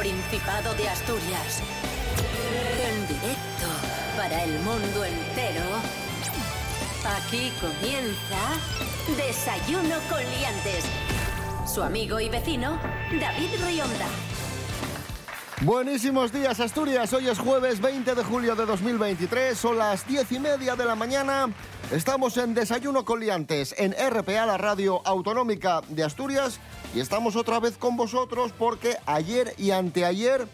Principado de Asturias. En directo para el mundo entero. Aquí comienza Desayuno con Liantes. Su amigo y vecino, David Rionda. Buenísimos días Asturias, hoy es jueves 20 de julio de 2023, son las 10 y media de la mañana, estamos en Desayuno con Liantes en RPA, la radio autonómica de Asturias, y estamos otra vez con vosotros porque ayer y anteayer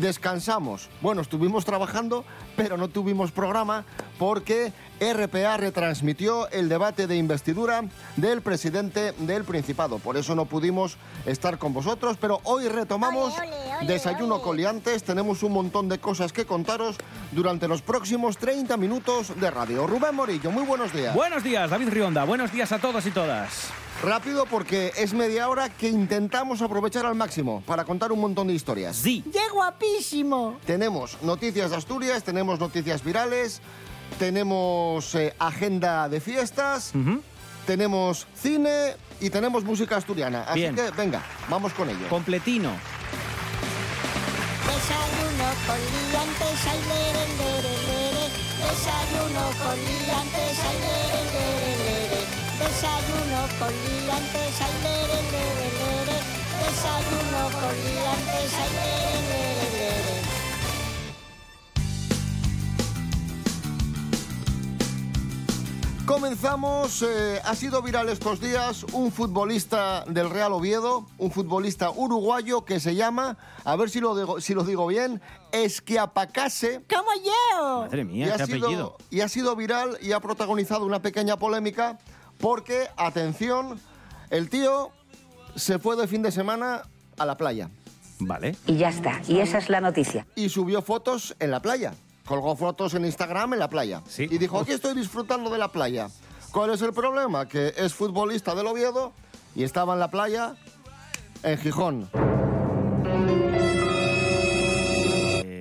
descansamos. Bueno, estuvimos trabajando, pero no tuvimos programa porque RPA retransmitió el debate de investidura del presidente del Principado. Por eso no pudimos estar con vosotros, pero hoy retomamos Ole, ole, ole, Desayuno ole. Coliantes. Tenemos un montón de cosas que contaros durante los próximos 30 minutos de radio. Rubén Morillo, muy buenos días. Buenos días, David Rionda. Buenos días a todos y todas. Rápido porque es media hora que intentamos aprovechar al máximo para contar un montón de historias. Sí. ¡Qué guapísimo! Tenemos noticias de Asturias, tenemos noticias virales, tenemos eh, agenda de fiestas, tenemos cine y tenemos música asturiana. Así Bien. que venga, vamos con ello. Completino. Desayuno con liantes, ay, lere, lere, lere. Desayuno con liantes, ay, lere, lere, lere. Desayuno con liantes, ay, lere, lere, lere. Desayuno con liantes, ay, lere, lere, lere. Comenzamos, eh, ha sido viral estos días un futbolista del Real Oviedo, un futbolista uruguayo que se llama, a ver si lo digo, si lo digo bien, Esquiapacase. ¡Como yo! Madre y, mía, ha qué sido, apellido. y ha sido viral y ha protagonizado una pequeña polémica porque, atención, el tío se fue de fin de semana a la playa Vale. Y ya está. Y esa es la noticia. y subió fotos en la playa. Colgó fotos en Instagram en la playa. Sí. Y dijo, aquí estoy disfrutando de la playa. ¿Cuál es el problema? Que es futbolista del Oviedo y estaba en la playa en Gijón.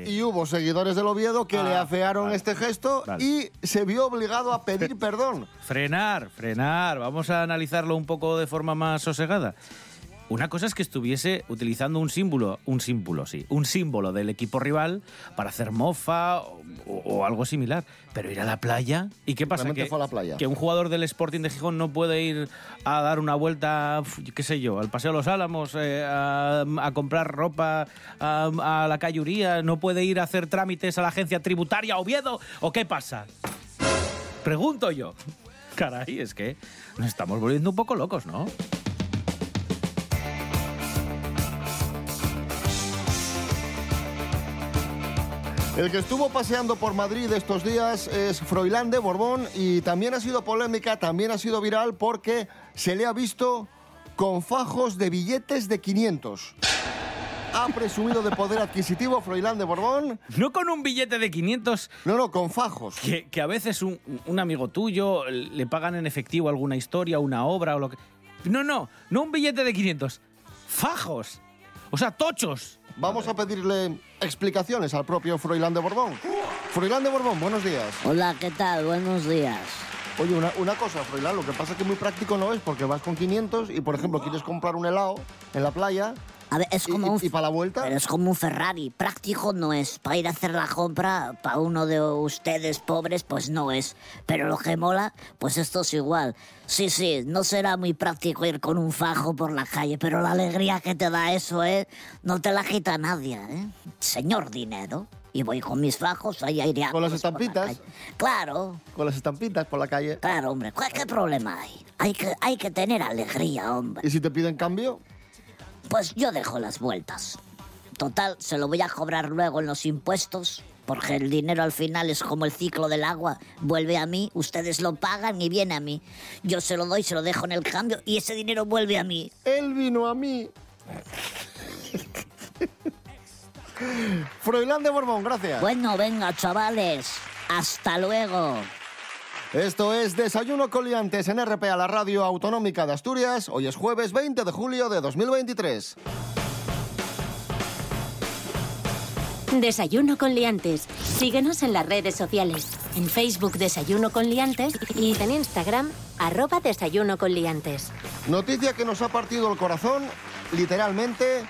Y hubo seguidores del Oviedo que Ah, le afearon vale. este gesto Vale. y se vio obligado a pedir perdón. Frenar, frenar. Vamos a analizarlo un poco de forma más sosegada. Una cosa es que estuviese utilizando un símbolo, un símbolo, sí, un símbolo del equipo rival para hacer mofa o, algo similar. Pero ir a la playa. ¿Y qué pasa? Que, fue a la playa. que un jugador del Sporting de Gijón no puede ir a dar una vuelta, qué sé yo, al Paseo de los Álamos, eh, a, a comprar ropa a, a la cayuría, no puede ir a hacer trámites a la agencia tributaria Oviedo, ¿o qué pasa? Pregunto yo. Caray, es que nos estamos volviendo un poco locos, ¿no? El que estuvo paseando por Madrid estos días es Froilán de Borbón y también ha sido polémica, también ha sido viral porque se le ha visto con fajos de billetes de 500. Ha presumido de poder adquisitivo Froilán de Borbón. No con un billete de 500 No, no, con fajos. que, que a veces un, un amigo tuyo le pagan en efectivo alguna historia, una obra o lo que... No, no, no un billete de 500. Fajos. O sea, tochos. Vamos a pedirle explicaciones al propio Froilán de Borbón. Froilán de Borbón, buenos días. Hola, ¿qué tal? Buenos días. Oye, una, una cosa, Froilán, lo que pasa es que muy práctico no es porque vas con 500 y, por ejemplo, quieres comprar un helado en la playa A ver, es como y- un... y para la vuelta... Pero es como un Ferrari. Práctico no es. Para ir a hacer la compra, para uno de ustedes pobres, pues no es. Pero lo que mola, pues esto es igual. Sí, sí, no será muy práctico ir con un fajo por la calle, pero la alegría que te da eso, ¿eh? No te la quita nadie, ¿eh? Señor dinero. Y voy con mis fajos ahí aireados. Con las la estampitas. calle. Claro, con las estampitas por la calle. claro, hombre. ¿Cuál qué problema hay? Hay que, hay que tener alegría, hombre. ¿Y si te piden cambio? Pues yo dejo las vueltas. Total, se lo voy a cobrar luego en los impuestos, porque el dinero al final es como el ciclo del agua. Vuelve a mí, ustedes lo pagan y viene a mí. Yo se lo doy, se lo dejo en el cambio y ese dinero vuelve a mí. Él vino a mí. Froilán de Borbón, gracias. Bueno, venga, chavales. Hasta luego. Esto es Desayuno Coliantes en RPA, la radio autonómica de Asturias. Hoy es jueves 20 de julio de 2023. Desayuno con liantes. Síguenos en las redes sociales. En Facebook Desayuno con liantes y en Instagram arroba Desayuno con liantes. Noticia que nos ha partido el corazón, literalmente,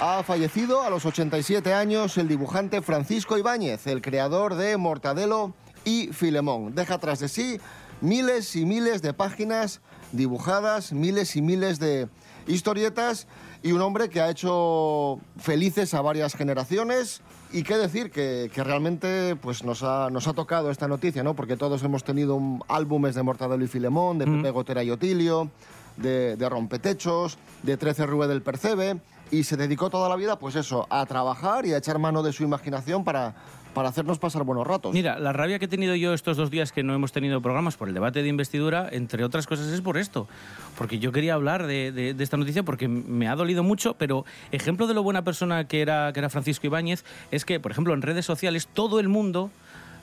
Ha fallecido a los 87 años el dibujante Francisco Ibáñez, el creador de Mortadelo y Filemón. Deja tras de sí miles y miles de páginas dibujadas, miles y miles de historietas y un hombre que ha hecho felices a varias generaciones. Y qué decir, que, que realmente pues nos, ha, nos ha tocado esta noticia, ¿no? Porque todos hemos tenido un- álbumes de Mortadelo y Filemón, de Pepe Gotera y Otilio, de, de Rompetechos, de 13 Rue del Percebe, y se dedicó toda la vida, pues eso, a trabajar y a echar mano de su imaginación para, para hacernos pasar buenos ratos. Mira, la rabia que he tenido yo estos dos días que no hemos tenido programas por el debate de investidura, entre otras cosas, es por esto. Porque yo quería hablar de, de- de esta noticia porque me ha dolido mucho, pero ejemplo de lo buena persona que era, que era Francisco Ibáñez es que, por ejemplo, en redes sociales todo el mundo...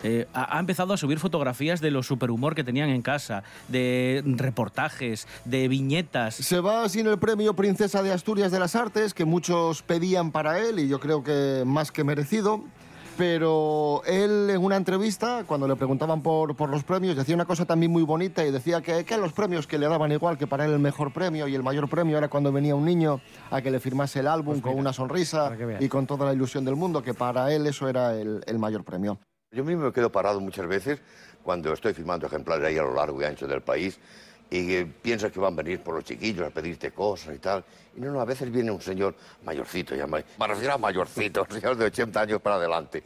eh, ha ha empezado a subir fotografías de lo superhumor que tenían en casa, de reportajes, de viñetas. Se va sin el premio Princesa de Asturias de las Artes, que muchos pedían para él y yo creo que más que merecido. Pero él en una entrevista, cuando le preguntaban por, por los premios, decía una cosa también muy bonita y decía que, que los premios que le daban igual, que para él el mejor premio y el mayor premio era cuando venía un niño a que le firmase el álbum con una sonrisa y con toda la ilusión del mundo, que para él eso era el, el mayor premio. Yo mismo me quedo parado muchas veces cuando estoy firmando ejemplares ahí a lo largo y ancho del país y eh, piensas que van a venir por los chiquillos a pedirte cosas y tal. Y no, no, a veces viene un señor mayorcito, ya, ma- me refiero mayorcito, un señor de 80 años para adelante.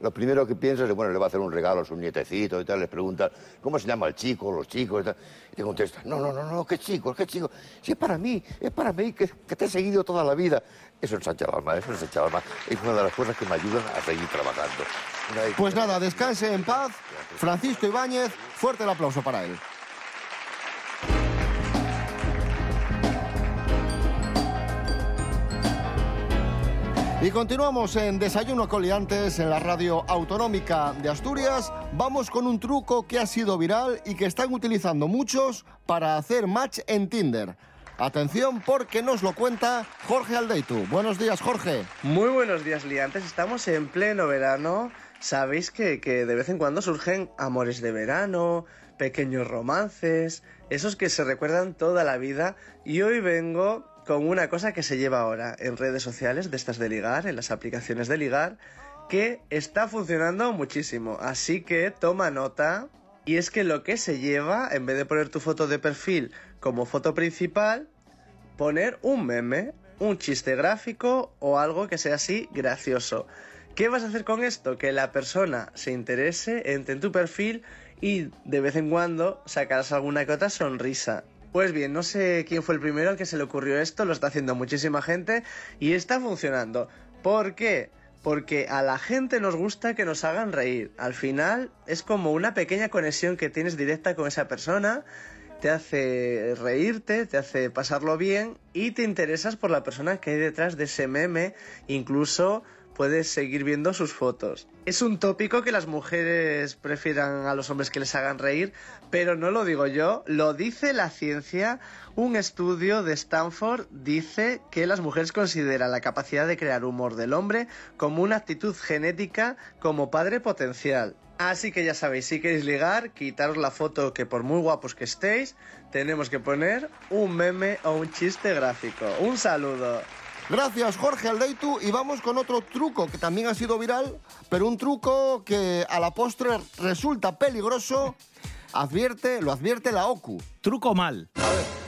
Lo primero que piensas es, bueno, le va a hacer un regalo a su nietecito y tal, les preguntan, ¿cómo se llama el chico, los chicos y tal? Y te contestan, no, no, no, no, qué chico, qué chico. Si es para mí, es para mí, que, te he seguido toda la vida. Eso ensancha el alma, eso ensancha el alma. Es una de las cosas que me ayudan a seguir trabajando. Pues nada, descanse en paz. Francisco Ibáñez, fuerte el aplauso para él. Y continuamos en Desayuno Coliantes en la radio autonómica de Asturias. Vamos con un truco que ha sido viral y que están utilizando muchos para hacer match en Tinder. Atención porque nos lo cuenta Jorge Aldeitu. Buenos días, Jorge. Muy buenos días, liantes. Estamos en pleno verano. Sabéis que, que de vez en cuando surgen amores de verano, pequeños romances, esos que se recuerdan toda la vida. Y hoy vengo con una cosa que se lleva ahora en redes sociales, de estas de ligar, en las aplicaciones de ligar, que está funcionando muchísimo. Así que toma nota. Y es que lo que se lleva, en vez de poner tu foto de perfil como foto principal, poner un meme, un chiste gráfico o algo que sea así gracioso. ¿Qué vas a hacer con esto? Que la persona se interese, entre en tu perfil y de vez en cuando sacarás alguna que otra sonrisa. Pues bien, no sé quién fue el primero al que se le ocurrió esto, lo está haciendo muchísima gente y está funcionando. ¿Por qué? Porque a la gente nos gusta que nos hagan reír. Al final es como una pequeña conexión que tienes directa con esa persona te hace reírte, te hace pasarlo bien y te interesas por la persona que hay detrás de ese meme, incluso puedes seguir viendo sus fotos. Es un tópico que las mujeres prefieran a los hombres que les hagan reír, pero no lo digo yo, lo dice la ciencia. Un estudio de Stanford dice que las mujeres consideran la capacidad de crear humor del hombre como una actitud genética como padre potencial. Así que ya sabéis, si queréis ligar, quitaros la foto que por muy guapos que estéis, tenemos que poner un meme o un chiste gráfico. Un saludo. Gracias Jorge Aldeitu y vamos con otro truco que también ha sido viral, pero un truco que a la postre resulta peligroso. Advierte, lo advierte la OCU. Truco mal.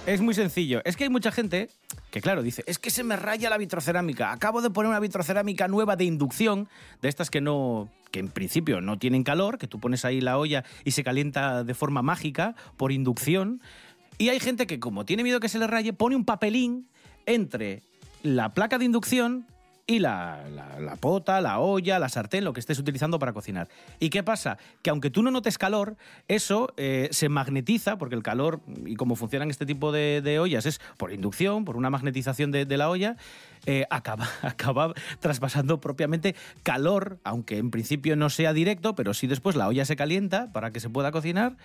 Es muy sencillo. Es que hay mucha gente que, claro, dice, es que se me raya la vitrocerámica. Acabo de poner una vitrocerámica nueva de inducción, de estas que no que en principio no tienen calor, que tú pones ahí la olla y se calienta de forma mágica por inducción. Y hay gente que, como tiene miedo que se le raye, pone un papelín entre la placa de inducción y la, la- pota, la olla, la sartén, lo que estés utilizando para cocinar. ¿Y qué pasa? Que aunque tú no notes calor, eso eh, se magnetiza, porque el calor y cómo funcionan este tipo de, ollas es por inducción, por una magnetización de, de la olla, eh, acaba, acaba traspasando propiamente calor, aunque en principio no sea directo, pero sí después la olla se calienta para que se pueda cocinar.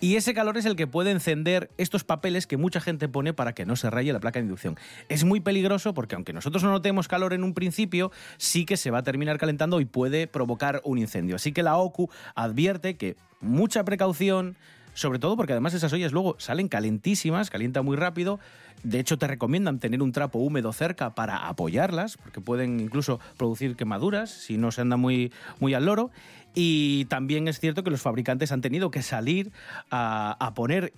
Y ese calor es el que puede encender estos papeles que mucha gente pone para que no se raye la placa de inducción. Es muy peligroso porque aunque nosotros no notemos calor en un principio, sí que se va a terminar calentando y puede provocar un incendio. Así que la OCU advierte que mucha precaución, sobre todo porque además esas ollas luego salen calentísimas, calienta muy rápido. De hecho, te recomiendan tener un trapo húmedo cerca para apoyarlas, porque pueden incluso producir quemaduras si no se anda muy, muy al loro. Y también es cierto que los fabricantes han tenido que salir a, poner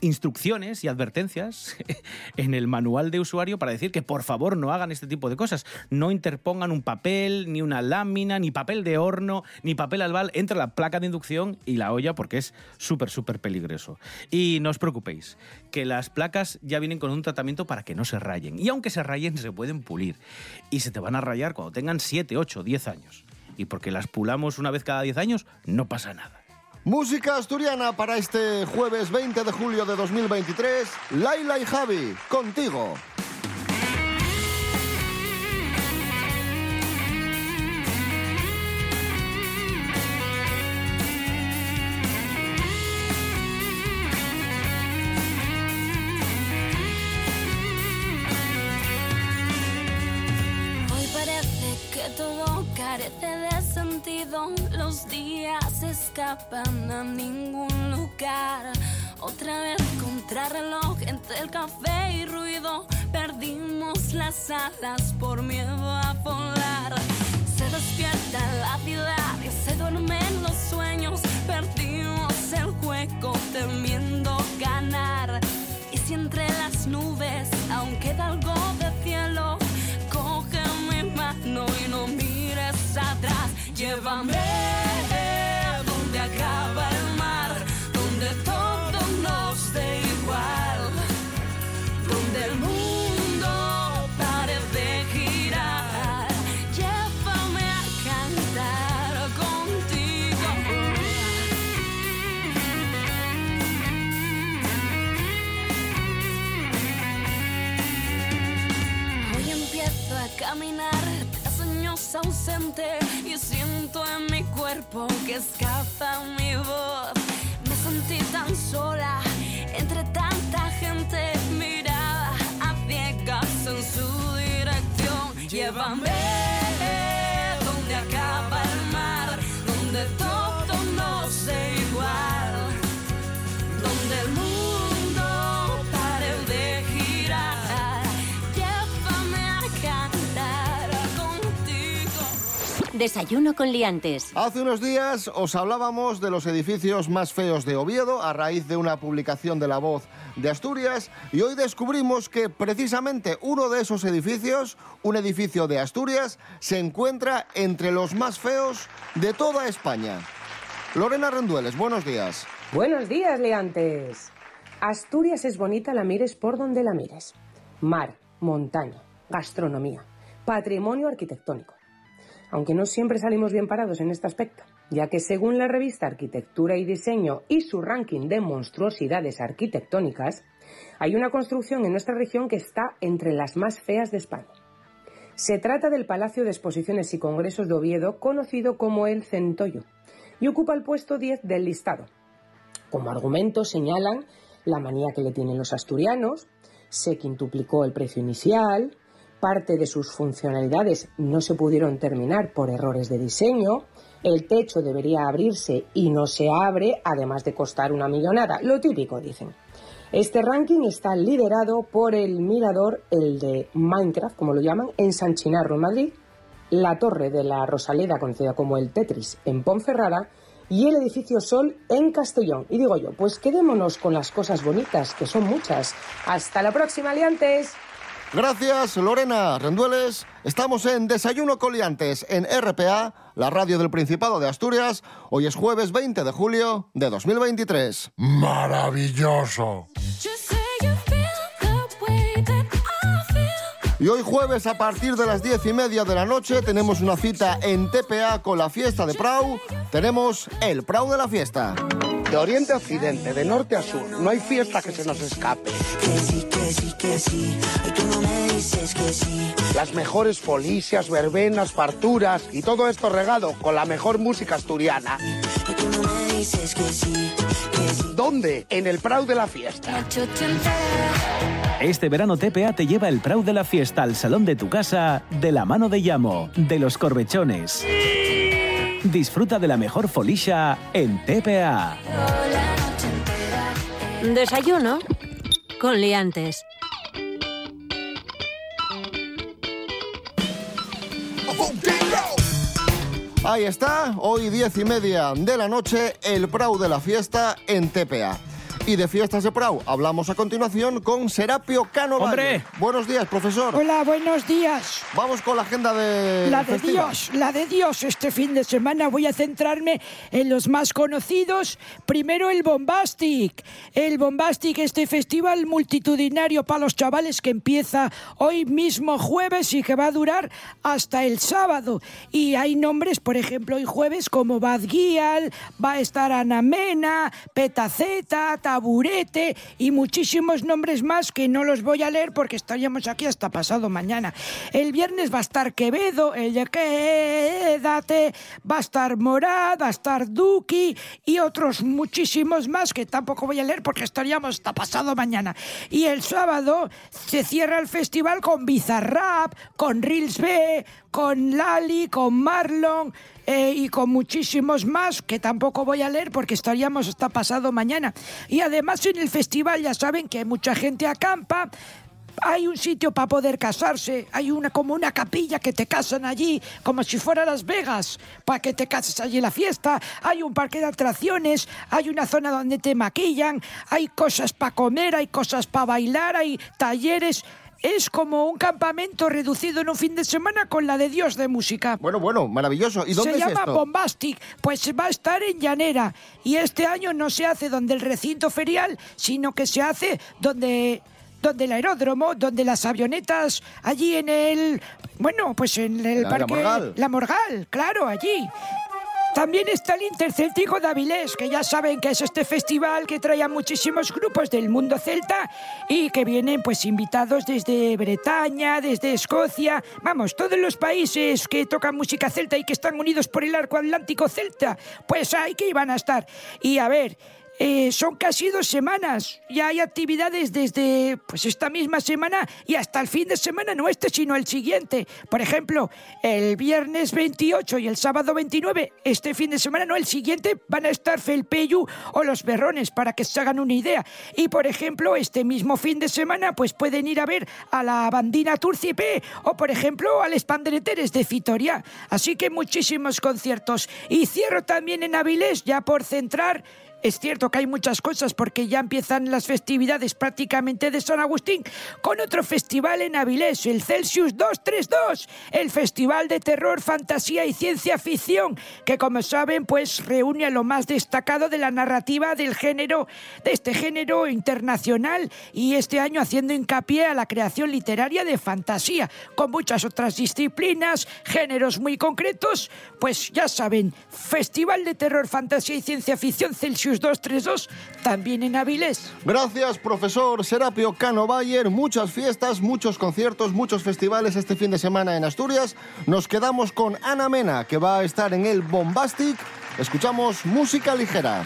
instrucciones y advertencias en el manual de usuario para decir que por favor no hagan este tipo de cosas. No interpongan un papel, ni una lámina, ni papel de horno, ni papel albal entre la placa de inducción y la olla porque es súper, súper peligroso. Y no os preocupéis, que las placas ya vienen con un tratamiento para que no se rayen. Y aunque se rayen, se pueden pulir. Y se te van a rayar cuando tengan 7, 8, 10 años y porque las pulamos una vez cada 10 años, no pasa nada. Música asturiana para este jueves 20 de julio de 2023. Laila y Javi, contigo. Carece de sentido, los días escapan a ningún lugar. Otra vez contrarreloj entre el café y ruido, perdimos las alas por miedo a volar. Se despierta la ciudad y se duermen los sueños, perdimos el juego temiendo ganar. escapa um Desayuno con liantes. Hace unos días os hablábamos de los edificios más feos de Oviedo a raíz de una publicación de La Voz de Asturias y hoy descubrimos que precisamente uno de esos edificios, un edificio de Asturias, se encuentra entre los más feos de toda España. Lorena Rendueles, buenos días. Buenos días, liantes. Asturias es bonita, la mires por donde la mires. Mar, montaña, gastronomía, patrimonio arquitectónico aunque no siempre salimos bien parados en este aspecto, ya que según la revista Arquitectura y Diseño y su ranking de monstruosidades arquitectónicas, hay una construcción en nuestra región que está entre las más feas de España. Se trata del Palacio de Exposiciones y Congresos de Oviedo, conocido como el Centollo, y ocupa el puesto 10 del listado. Como argumento señalan la manía que le tienen los asturianos, se quintuplicó el precio inicial, parte de sus funcionalidades no se pudieron terminar por errores de diseño, el techo debería abrirse y no se abre, además de costar una millonada, lo típico dicen. Este ranking está liderado por el mirador, el de Minecraft, como lo llaman, en San Chinarro, en Madrid, la torre de la Rosaleda, conocida como el Tetris, en Ponferrada, y el edificio Sol en Castellón. Y digo yo, pues quedémonos con las cosas bonitas, que son muchas. Hasta la próxima, aliantes. Gracias, Lorena Rendueles. Estamos en Desayuno Coliantes en RPA, la radio del Principado de Asturias. Hoy es jueves 20 de julio de 2023. ¡Maravilloso! Y hoy jueves a partir de las diez y media de la noche tenemos una cita en TPA con la fiesta de Prau. Tenemos el Prau de la fiesta. De oriente a occidente, de norte a sur, no hay fiesta que se nos escape. Las mejores folicias, verbenas, farturas y todo esto regado con la mejor música asturiana. ¿Dónde? En el Prau de la fiesta. Este verano TPA te lleva el Prau de la fiesta al salón de tu casa de la mano de Llamo, de los Corbechones. Disfruta de la mejor folisha en TPA. Desayuno con liantes. Ahí está, hoy diez y media de la noche, el Prau de la fiesta en TPA. Y de fiestas de Prau hablamos a continuación con Serapio Cano. ¡Hombre! Buenos días, profesor. Hola, buenos días. Vamos con la agenda de. La de Dios, la de Dios. Este fin de semana voy a centrarme en los más conocidos. Primero el Bombastic. El Bombastic, este festival multitudinario para los chavales que empieza hoy mismo jueves y que va a durar hasta el sábado. Y hay nombres, por ejemplo, hoy jueves como Bad Gyal, va a estar Ana Mena, Petaceta, Y muchísimos nombres más que no los voy a leer porque estaríamos aquí hasta pasado mañana. El viernes va a estar Quevedo, el de Quédate, va a estar Morad, va a estar Duki y otros muchísimos más que tampoco voy a leer porque estaríamos hasta pasado mañana. Y el sábado se cierra el festival con Bizarrap, con Reels B, con Lali, con Marlon eh, y con muchísimos más que tampoco voy a leer porque estaríamos hasta pasado mañana. Y además en el festival ya saben que mucha gente acampa. Hay un sitio para poder casarse, hay una como una capilla que te casan allí, como si fuera Las Vegas, para que te cases allí la fiesta. Hay un parque de atracciones, hay una zona donde te maquillan, hay cosas para comer, hay cosas para bailar, hay talleres. Es como un campamento reducido en un fin de semana con la de Dios de música. Bueno, bueno, maravilloso. ¿Y dónde se es llama esto? Bombastic, pues va a estar en Llanera. Y este año no se hace donde el recinto ferial, sino que se hace donde donde el aeródromo, donde las avionetas, allí en el, bueno, pues en el La- la parque, Morgal. la Morgal, claro, allí. También está el Intercéltico de que ya saben que es este festival que trae a muchísimos grupos del mundo celta y que vienen pues invitados desde Bretaña, desde Escocia, vamos, todos los países que tocan música celta y que están unidos por el arco atlántico celta, pues ahí que iban a estar. Y a ver, eh, son casi dos semanas. Ya hay actividades desde pues esta misma semana y hasta el fin de semana, no este, sino el siguiente. Por ejemplo, el viernes 28 y el sábado 29, este fin de semana, no el siguiente, van a estar Felpeyu o Los Berrones, para que se hagan una idea. Y por ejemplo, este mismo fin de semana, pues pueden ir a ver a la bandina Turcipe o por ejemplo al Espandereteres de Fitoria. Así que muchísimos conciertos. Y cierro también en Avilés, ya por centrar. Es cierto que hay muchas cosas porque ya empiezan las festividades prácticamente de San Agustín con otro festival en Avilés, el Celsius 232, el Festival de Terror, Fantasía y Ciencia Ficción, que como saben pues reúne a lo más destacado de la narrativa del género, de este género internacional y este año haciendo hincapié a la creación literaria de fantasía, con muchas otras disciplinas, géneros muy concretos, pues ya saben, Festival de Terror, Fantasía y Ciencia Ficción Celsius 232, también en Avilés. Gracias, profesor Serapio Cano Bayer. Muchas fiestas, muchos conciertos, muchos festivales este fin de semana en Asturias. Nos quedamos con Ana Mena, que va a estar en el Bombastic. Escuchamos música ligera.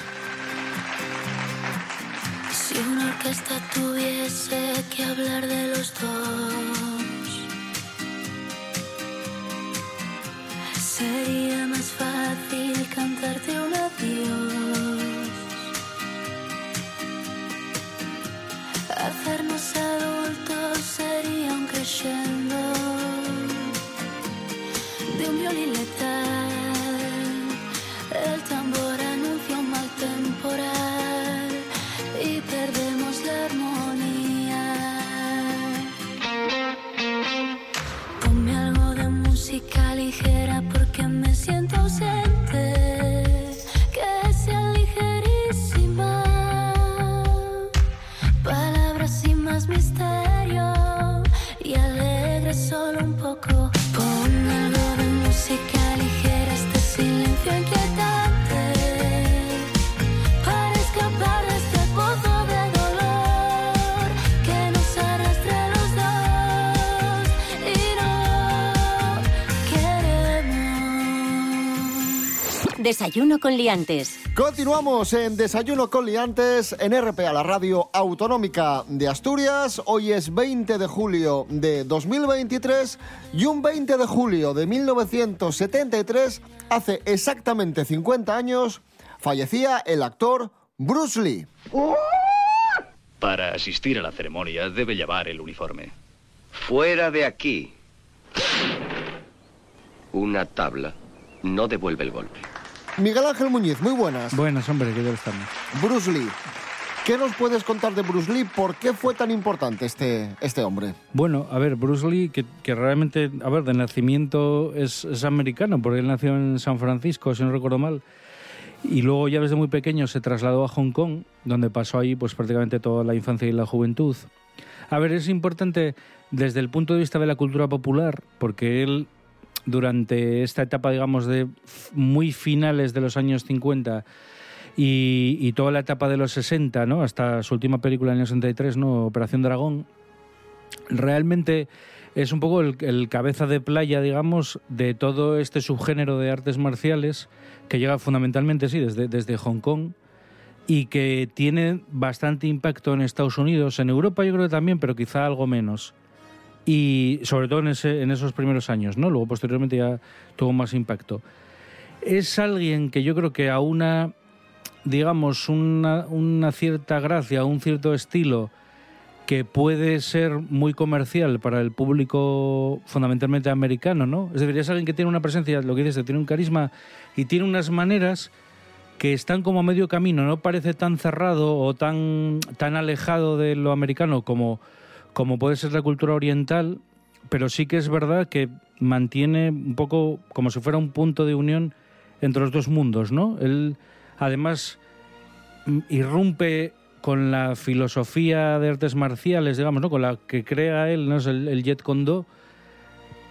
Si una orquesta tuviese que hablar de los dos, sería más fácil cantarte un adiós. Hacernos adultos sería un crescendo de un violín letal. El tambor anuncia un mal temporal y perdemos la armonía. Ponme algo de música ligera porque me siento Desayuno con liantes. Continuamos en Desayuno con Liantes en RPA, la radio autonómica de Asturias. Hoy es 20 de julio de 2023 y un 20 de julio de 1973, hace exactamente 50 años, fallecía el actor Bruce Lee. Para asistir a la ceremonia debe llevar el uniforme. Fuera de aquí. Una tabla no devuelve el golpe. Miguel Ángel Muñiz, muy buenas. Buenas, hombre, ¿qué tal estamos? Bruce Lee. ¿Qué nos puedes contar de Bruce Lee? ¿Por qué fue tan importante este, este hombre? Bueno, a ver, Bruce Lee, que, que realmente, a ver, de nacimiento es, es americano, porque él nació en San Francisco, si no recuerdo mal, y luego ya desde muy pequeño se trasladó a Hong Kong, donde pasó ahí pues prácticamente toda la infancia y la juventud. A ver, es importante desde el punto de vista de la cultura popular, porque él durante esta etapa, digamos, de muy finales de los años 50 y, toda la etapa de los 60, ¿no? Hasta su última película en el 63, ¿no? Operación Dragón, realmente es un poco el, el cabeza de playa, digamos, de todo este subgénero de artes marciales que llega fundamentalmente, sí, desde, desde Hong Kong y que tiene bastante impacto en Estados Unidos, en Europa yo creo que también, pero quizá algo menos. Y sobre todo en, ese, esos primeros años, ¿no? Luego posteriormente ya tuvo más impacto. Es alguien que yo creo que a una, digamos, una, una cierta gracia, un cierto estilo, que puede ser muy comercial para el público fundamentalmente americano, ¿no? Es decir, es alguien que tiene una presencia, lo que dices, tiene un carisma y tiene unas maneras que están como a medio camino, no parece tan cerrado o tan, tan alejado de lo americano como, como puede ser la cultura oriental, pero sí que es verdad que mantiene un poco como si fuera un punto de unión entre los dos mundos, ¿no? Él además mm, irrumpe con la filosofía de artes marciales, digamos, ¿no? con la que crea él, ¿no? el, el Jet Kondo,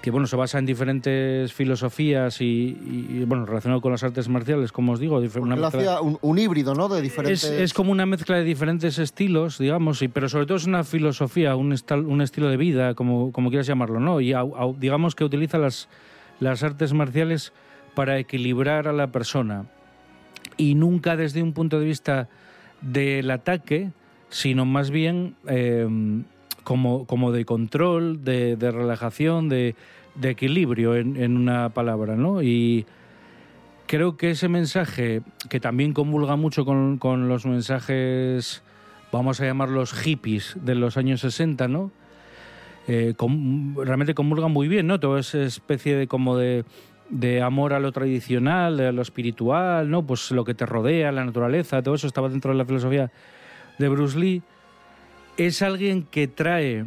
que bueno, se basa en diferentes filosofías y, bueno, relacionado con las artes marciales, como os digo, una mezcla- un, un híbrido, ¿no? De diferentes... es, es como una mezcla de diferentes estilos, digamos, y, pero sobre todo es una filosofía, un, estal- un estilo de vida, como, como quieras llamarlo, ¿no? Y digamos que utiliza las, las artes marciales para equilibrar a la persona. Y nunca desde un punto de vista del ataque, sino más bien eh, como, como de control, de, de relajación, de, de equilibrio en, en una palabra, ¿no? Y creo que ese mensaje, que también comulga mucho con, con los mensajes, vamos a llamarlos hippies de los años 60, ¿no? Eh, realmente comulga muy bien, ¿no? Toda esa especie de como de, de amor a lo tradicional, a lo espiritual, ¿no? Pues lo que te rodea, la naturaleza, todo eso estaba dentro de la filosofía de Bruce Lee. Es alguien que trae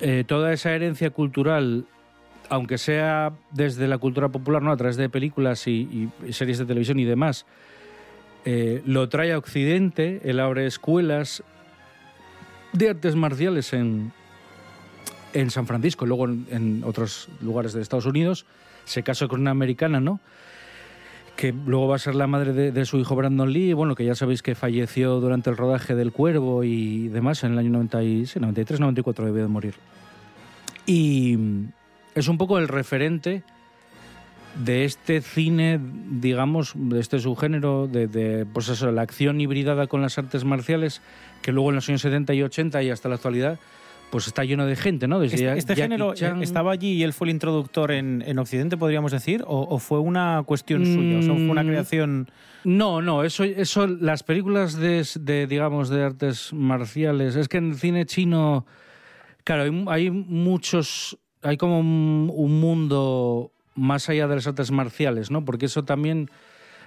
eh, toda esa herencia cultural aunque sea desde la cultura popular, ¿no? a través de películas y, series de televisión y demás, eh, lo trae a Occidente, él abre escuelas de artes marciales en, en San Francisco, luego en, en otros lugares de Estados Unidos, se casó con una americana, ¿no? Que luego va a ser la madre de, su hijo Brandon Lee, bueno, que ya sabéis que falleció durante el rodaje del Cuervo y demás, en el año 90 y- sí, 93, 94 debió de morir. Y es un poco el referente de este cine, digamos, de este subgénero, de, de, pues eso, la acción hibridada con las artes marciales, que luego en los años 70 y 80 y hasta la actualidad, pues está lleno de gente, ¿no? Desde Este, este género eh, Chan- estaba allí y él fue el introductor en, en Occidente, podríamos decir, o, o fue una cuestión suya, o sea, fue una Mm. creación. No, no, eso, eso las películas de, de, digamos, de artes marciales, es que en el cine chino, claro, hay, hay muchos, hay como un, un mundo más allá de las artes marciales, ¿no? Porque eso también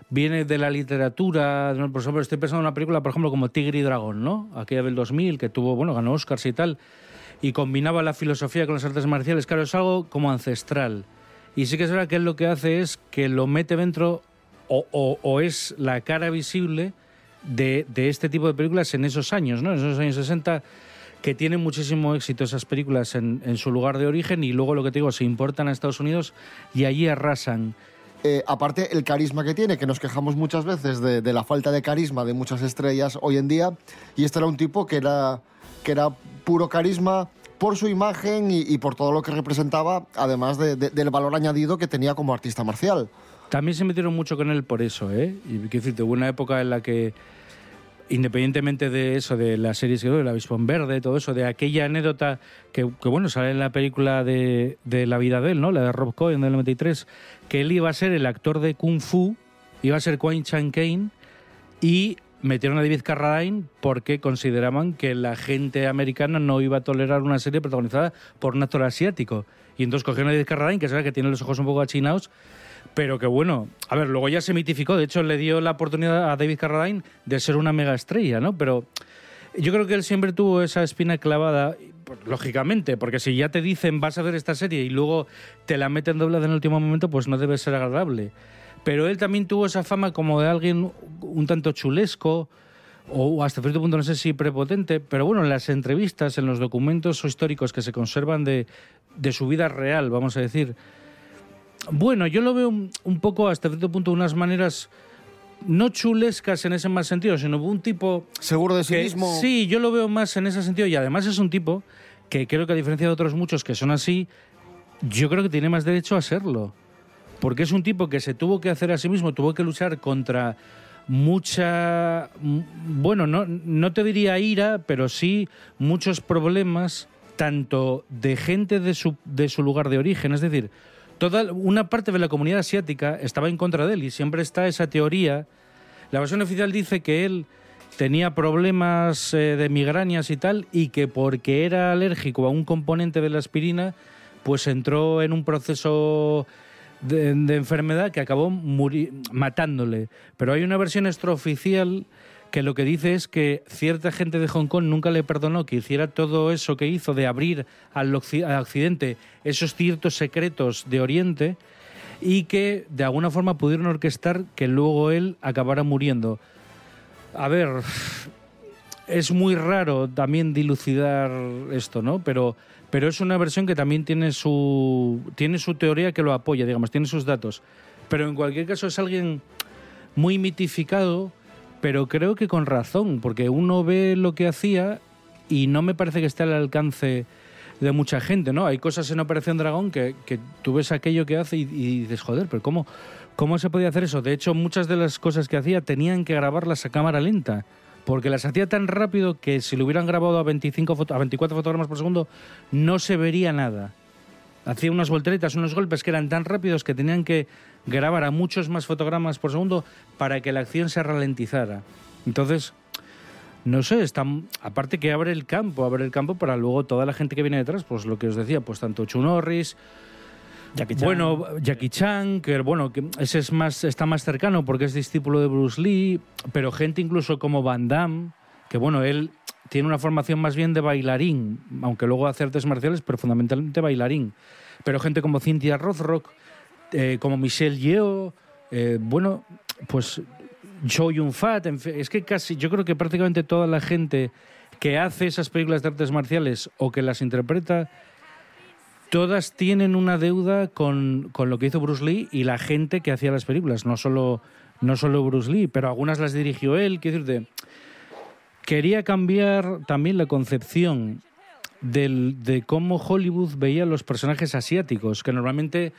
viene de la literatura, por ejemplo, estoy pensando en una película, por ejemplo, como Tigre y Dragón, ¿no? Aquella del 2000, que tuvo, bueno, ganó Oscars y tal, y combinaba la filosofía con las artes marciales, claro, es algo como ancestral. Y sí que es verdad que él lo que hace es que lo mete dentro o, o- es la cara visible de, de este tipo de películas en esos años, ¿no? En esos años 60 que tienen muchísimo éxito esas películas en, en su lugar de origen y luego lo que te digo, se importan a Estados Unidos y allí arrasan. Eh, aparte, el carisma que tiene, que nos quejamos muchas veces de, de la falta de carisma de muchas estrellas hoy en día, y este era un tipo que era, que era puro carisma por su imagen y, por todo lo que representaba, además de- de- del valor añadido que tenía como artista marcial. También se metieron mucho con él por eso, ¿eh? Y quiero decirte, hubo una época en la que, independientemente de eso, de las series que del avispón verde, todo eso, de aquella anécdota que, bueno, sale en la película de, de la vida de él, ¿no? La de Rob Cohen del 93, que él iba a ser el actor de Kung Fu, iba a ser Quan Chan Kane, y metieron a David Carradine porque consideraban que la gente americana no iba a tolerar una serie protagonizada por un actor asiático. Y entonces cogieron a David Carradine, que sabe que tiene los ojos un poco achinados, pero que bueno, a ver, luego ya se mitificó, de hecho le dio la oportunidad a David Carradine de ser una mega estrella, ¿no? Pero yo creo que él siempre tuvo esa espina clavada, pues, lógicamente, porque si ya te dicen vas a ver esta serie y luego te la meten doblada en el último momento, pues no debe ser agradable. Pero él también tuvo esa fama como de alguien un tanto chulesco, o hasta cierto punto no sé si prepotente, pero bueno, en las entrevistas, en los documentos históricos que se conservan de, de su vida real, vamos a decir, bueno, yo lo veo un, un poco hasta cierto punto unas maneras no chulescas en ese más sentido, sino un tipo... Seguro de sí que- mismo. Sí, yo lo veo más en ese sentido y además es un tipo que creo que a diferencia de otros muchos que son así, yo creo que tiene más derecho a serlo. Porque es un tipo que se tuvo que hacer a sí mismo, tuvo que luchar contra mucha, bueno, no, no te diría ira, pero sí muchos problemas, tanto de gente de su, de su lugar de origen, es decir, toda una parte de la comunidad asiática estaba en contra de él y siempre está esa teoría. La versión oficial dice que él tenía problemas eh, de migrañas y tal y que porque era alérgico a un componente de la aspirina, pues entró en un proceso de, de enfermedad que acabó matándole. Pero hay una versión extraoficial que lo que dice es que cierta gente de Hong Kong nunca le perdonó que hiciera todo eso que hizo de abrir al Occidente esos ciertos secretos de Oriente y que de alguna forma pudieron orquestar que luego él acabara muriendo. A ver, es muy raro también dilucidar esto, ¿no? Pero, pero es una versión que también tiene su, tiene su teoría que lo apoya, digamos, tiene sus datos. Pero en cualquier caso es alguien muy mitificado, pero creo que con razón, porque uno ve lo que hacía y no me parece que esté al alcance de mucha gente, ¿no? Hay cosas en Operación Dragón que, que tú ves aquello que hace y, y dices, joder, pero ¿cómo, ¿cómo se podía hacer eso? De hecho, muchas de las cosas que hacía tenían que grabarlas a cámara lenta, porque las hacía tan rápido que si lo hubieran grabado a, 25 foto- a 24 fotogramas por segundo, no se vería nada. Hacía unas volteretas, unos golpes que eran tan rápidos que tenían que grabar a muchos más fotogramas por segundo para que la acción se ralentizara. Entonces, no sé, está, aparte que abre el campo, abre el campo para luego toda la gente que viene detrás, pues lo que os decía, pues tanto Chu Norris, Jackie Chan. bueno, Jackie Chan, que bueno, ese es más, está más cercano porque es discípulo de Bruce Lee, pero gente incluso como Van Damme, que bueno, él tiene una formación más bien de bailarín, aunque luego hace artes marciales, pero fundamentalmente bailarín. Pero gente como Cynthia Rothrock, eh, como Michelle Yeoh, eh, bueno, pues Chow Yun-fat, en fin, es que casi, yo creo que prácticamente toda la gente que hace esas películas de artes marciales o que las interpreta, todas tienen una deuda con, con lo que hizo Bruce Lee y la gente que hacía las películas, no solo, no solo Bruce Lee, pero algunas las dirigió él, quiero decirte, quería cambiar también la concepción del- de cómo Hollywood veía los personajes asiáticos, que normalmente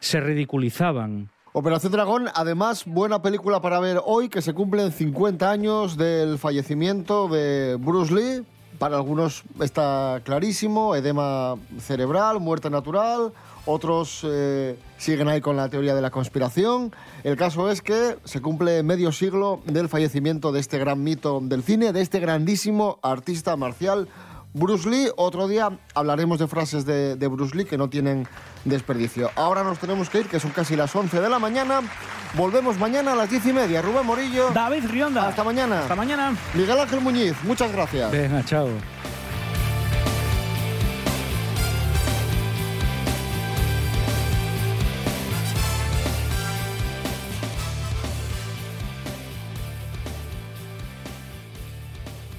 se ridiculizaban. Operación Dragón, además, buena película para ver hoy, que se cumplen 50 años del fallecimiento de Bruce Lee. Para algunos está clarísimo, edema cerebral, muerte natural. Otros eh, siguen ahí con la teoría de la conspiración. El caso es que se cumple medio siglo del fallecimiento de este gran mito del cine, de este grandísimo artista marcial, Bruce Lee. Otro día hablaremos de frases de, de Bruce Lee que no tienen desperdicio. Ahora nos tenemos que ir, que son casi las 11 de la mañana. Volvemos mañana a las 10 y media. Rubén Morillo. David Rionda. Hasta mañana. Hasta mañana. Miguel Ángel Muñiz, muchas gracias. Venga, chao.